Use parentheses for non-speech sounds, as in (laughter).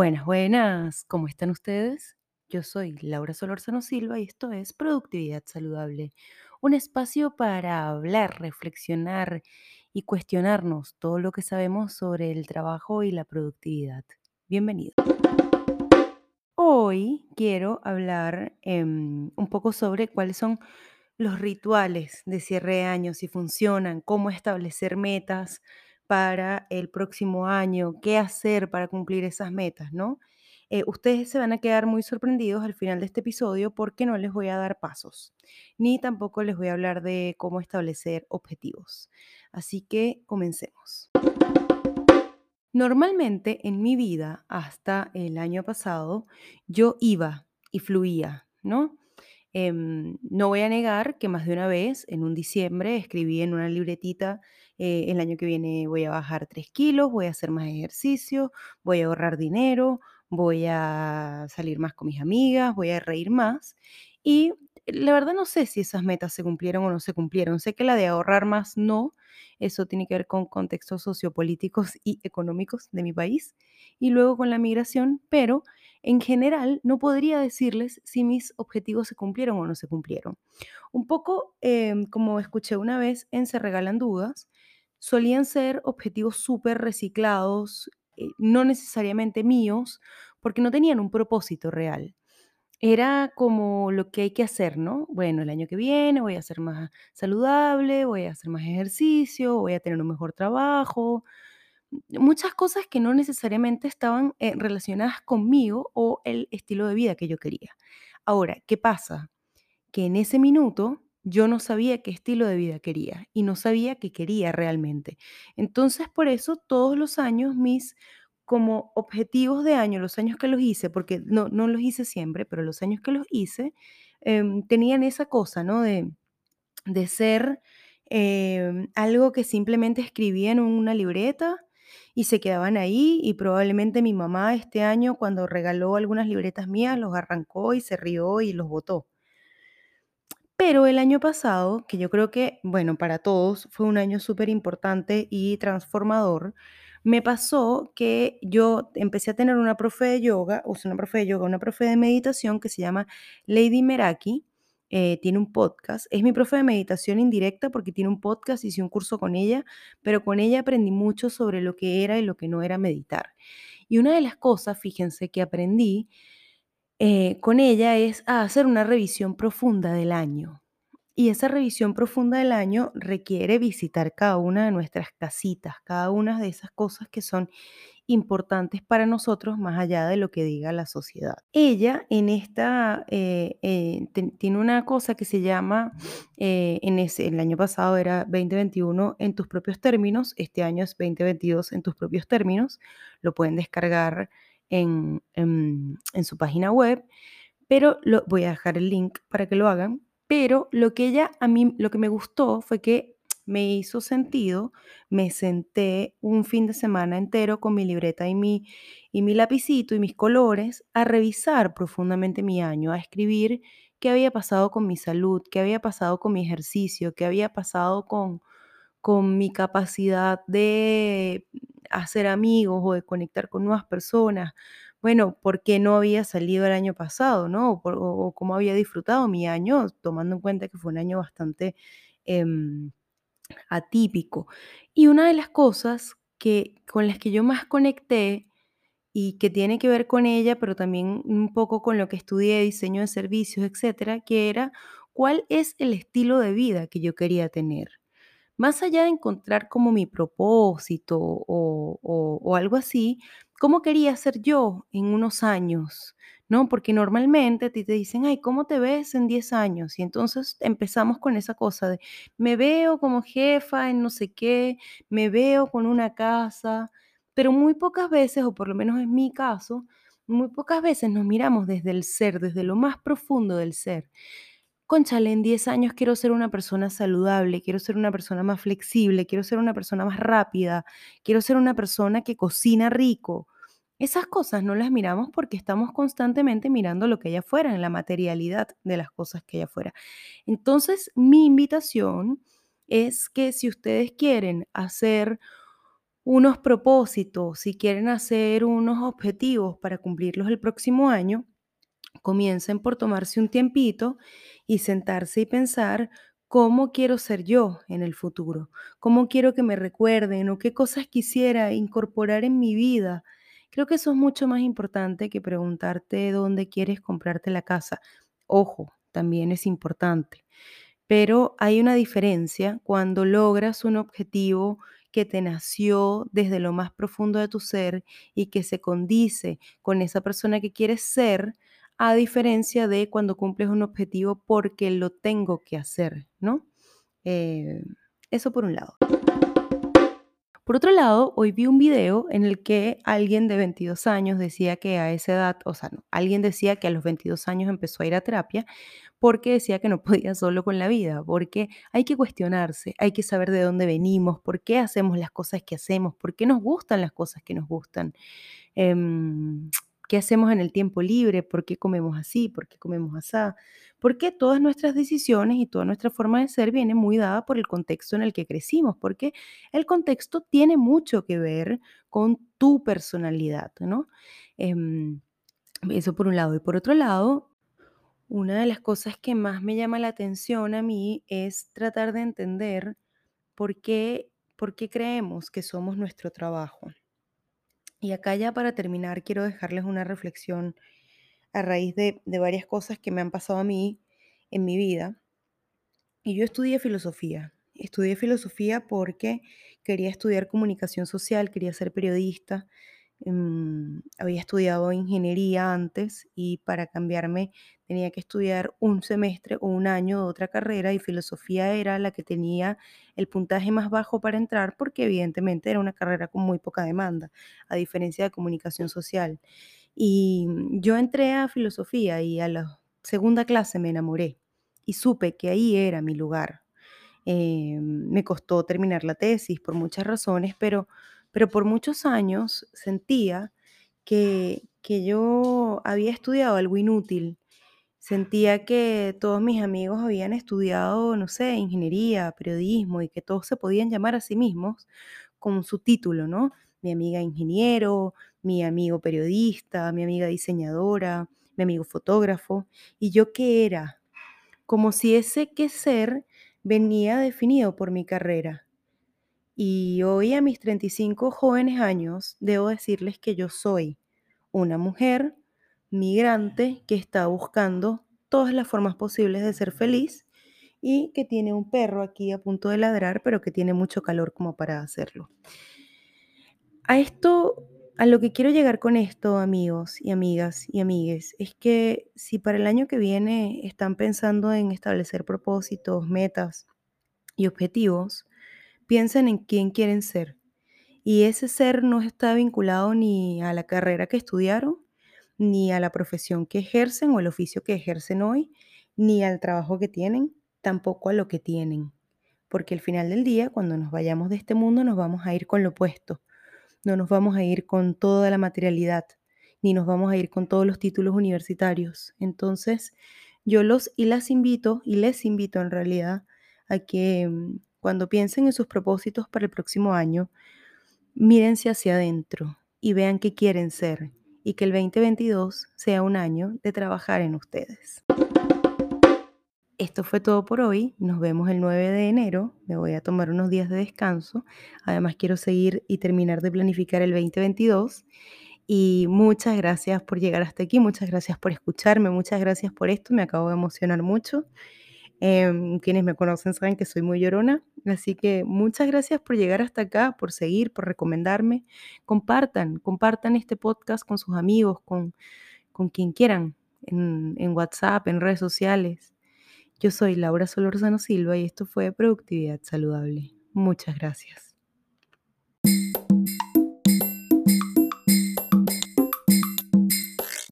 Buenas, buenas, ¿cómo están ustedes? Yo soy Laura Solórzano Silva y esto es Productividad Saludable, un espacio para hablar, reflexionar y cuestionarnos todo lo que sabemos sobre el trabajo y la productividad. Bienvenido. Hoy quiero hablar em, un poco sobre cuáles son los rituales de cierre de año, si funcionan, cómo establecer metas para el próximo año, qué hacer para cumplir esas metas, ¿no? Eh, ustedes se van a quedar muy sorprendidos al final de este episodio porque no les voy a dar pasos, ni tampoco les voy a hablar de cómo establecer objetivos. Así que comencemos. Normalmente en mi vida, hasta el año pasado, yo iba y fluía, ¿no? Em, no voy a negar que más de una vez, en un diciembre, escribí en una libretita, eh, el año que viene voy a bajar 3 kilos, voy a hacer más ejercicio, voy a ahorrar dinero, voy a salir más con mis amigas, voy a reír más. Y la verdad no sé si esas metas se cumplieron o no se cumplieron. Sé que la de ahorrar más no, eso tiene que ver con contextos sociopolíticos y económicos de mi país. Y luego con la migración, pero en general no podría decirles si mis objetivos se cumplieron o no se cumplieron. Un poco em, como escuché una vez en Se Regalan Dudas, solían ser objetivos súper reciclados, eh, no necesariamente míos, porque no tenían un propósito real. Era como lo que hay que hacer, ¿no? Bueno, el año que viene voy a ser más saludable, voy a hacer más ejercicio, voy a tener un mejor trabajo, muchas cosas que no necesariamente estaban eh, relacionadas conmigo o el estilo de vida que yo quería. Ahora, ¿qué pasa? Que en ese minuto yo no sabía qué estilo de vida quería y no sabía qué quería realmente. Entonces, por eso todos los años mis como objetivos de año, los años que los hice, porque no, no los hice siempre, pero los años que los hice, em, tenían esa cosa, ¿no? De, de ser em, algo que simplemente escribía en una libreta y se quedaban ahí y probablemente mi mamá este año cuando regaló algunas libretas mías los arrancó y se rió y los botó. Pero el año pasado, que yo creo que, bueno, para todos fue un año súper importante y transformador, me pasó que yo empecé a tener una profe de yoga, o sea, una profe de yoga, una profe de meditación que se llama Lady Meraki, eh, tiene un podcast, es mi profe de meditación indirecta porque tiene un podcast, hice un curso con ella, pero con ella aprendí mucho sobre lo que era y lo que no era meditar. Y una de las cosas, fíjense, que aprendí eh, con ella es a hacer una revisión profunda del año. Y esa revisión profunda del año requiere visitar cada una de nuestras casitas, cada una de esas cosas que son importantes para nosotros más allá de lo que diga la sociedad. Ella en esta eh, eh, tiene una cosa que se llama, eh, en ese, el año pasado era 2021 en tus propios términos, este año es 2022 en tus propios términos, lo pueden descargar en, en- en su página web, pero lo, voy a dejar el link para que lo hagan. Pero lo que ella, a mí, lo que me gustó fue que me hizo sentido, me senté un fin de semana entero con mi libreta y mi, y mi lapicito y mis colores a revisar profundamente mi año, a escribir qué había pasado con mi salud, qué había pasado con mi ejercicio, qué había pasado con, con mi capacidad de hacer amigos o de conectar con nuevas personas. Bueno, por qué no había salido el año pasado, ¿no? O, cómo había disfrutado mi año, tomando en cuenta que fue un año bastante em, atípico. Y una de las cosas que, con las que yo más conecté y que tiene que ver con ella, pero también un poco con lo que estudié, diseño de servicios, etcétera, que era cuál es el estilo de vida que yo quería tener. Más allá de encontrar como mi propósito o- o algo así, ¿cómo quería ser yo en unos años? ¿No? Porque normalmente a ti te dicen, ay, ¿cómo te ves en 10 años? Y entonces empezamos con esa cosa de, me veo como jefa en no sé qué, me veo con una casa, pero muy pocas veces, o por lo menos en mi caso, muy pocas veces nos miramos desde el ser, desde lo más profundo del ser. Cónchale, en 10 años quiero ser una persona saludable, quiero ser una persona más flexible, quiero ser una persona más rápida, quiero ser una persona que cocina rico. Esas cosas no las miramos porque estamos constantemente mirando lo que hay afuera, en la materialidad de las cosas que hay afuera. Entonces, mi invitación es que si ustedes quieren hacer unos propósitos, si quieren hacer unos objetivos para cumplirlos el próximo año, comiencen por tomarse un tiempito y sentarse y pensar cómo quiero ser yo en el futuro, cómo quiero que me recuerden o qué cosas quisiera incorporar en mi vida. Creo que eso es mucho más importante que preguntarte dónde quieres comprarte la casa. Ojo, también es importante. Pero hay una diferencia cuando logras un objetivo que te nació desde lo más profundo de tu ser y que se condice con esa persona que quieres ser, a diferencia de cuando cumples un objetivo porque lo tengo que hacer, ¿no? Eh, eso por un lado. Por otro lado, hoy vi un video en el que alguien de 22 años decía que a esa edad, o sea, no, alguien decía que a los 22 años empezó a ir a terapia porque decía que no (laughs) podía solo con la vida, porque hay que cuestionarse, hay que saber de dónde venimos, por qué hacemos las cosas que hacemos, por qué nos gustan las cosas que nos gustan. Em, ¿Qué hacemos en el tiempo libre? ¿Por qué comemos así? ¿Por qué comemos así? Porque todas nuestras decisiones y toda nuestra forma de ser viene muy dada por el contexto en el que crecimos, porque el contexto tiene mucho que ver con tu personalidad, ¿no? Em, eso por un lado. Y por otro lado, una de las cosas que más me llama la atención a mí es tratar de entender por qué, por qué creemos que somos nuestro trabajo. Y acá ya para terminar quiero dejarles una reflexión a raíz de, de varias cosas que me han pasado a mí en mi vida. Y yo estudié filosofía. Estudié filosofía porque quería estudiar comunicación social, quería ser periodista. Em, había estudiado ingeniería antes y para cambiarme tenía que estudiar un semestre o un año de otra carrera y filosofía era la que tenía el puntaje más bajo para entrar porque evidentemente era una carrera con muy poca demanda, a diferencia de comunicación social. Y yo entré a filosofía y a la segunda clase me enamoré y supe que ahí era mi lugar. Eh, me costó terminar la tesis por muchas razones, pero, pero por muchos años sentía que, que yo había estudiado algo inútil. Sentía que todos mis amigos habían estudiado, no sé, ingeniería, periodismo y que todos se podían llamar a sí mismos con su título, ¿no? Mi amiga ingeniero, mi amigo periodista, mi amiga diseñadora, mi amigo fotógrafo. ¿Y yo qué era? Como si ese qué ser venía definido por mi carrera. Y hoy a mis 35 jóvenes años debo decirles que yo soy una mujer migrante que está buscando todas las formas posibles de ser feliz y que tiene un perro aquí a punto de ladrar, pero que tiene mucho calor como para hacerlo. A esto, a lo que quiero llegar con esto, amigos y amigas y amigues, es que si para el año que viene están pensando en establecer propósitos, metas y objetivos, piensen en quién quieren ser. Y ese ser no está vinculado ni a la carrera que estudiaron, ni a la profesión que ejercen o el oficio que ejercen hoy, ni al trabajo que tienen, tampoco a lo que tienen. Porque al final del día, cuando nos vayamos de este mundo, nos vamos a ir con lo opuesto. No nos vamos a ir con toda la materialidad, ni nos vamos a ir con todos los títulos universitarios. Entonces, yo los y las invito, y les invito en realidad, a que mm, cuando piensen en sus propósitos para el próximo año, mírense hacia adentro y vean qué quieren ser y que el 2022 sea un año de trabajar en ustedes. Esto fue todo por hoy. Nos vemos el 9 de enero. Me voy a tomar unos días de descanso. Además quiero seguir y terminar de planificar el 2022. Y muchas gracias por llegar hasta aquí. Muchas gracias por escucharme. Muchas gracias por esto. Me acabo de emocionar mucho. Em, quienes me conocen saben que soy muy llorona, así que muchas gracias por llegar hasta acá, por seguir, por recomendarme. Compartan, compartan este podcast con sus amigos, con, con quien quieran, en, en WhatsApp, en redes sociales. Yo soy Laura Solorzano Silva y esto fue Productividad Saludable. Muchas gracias.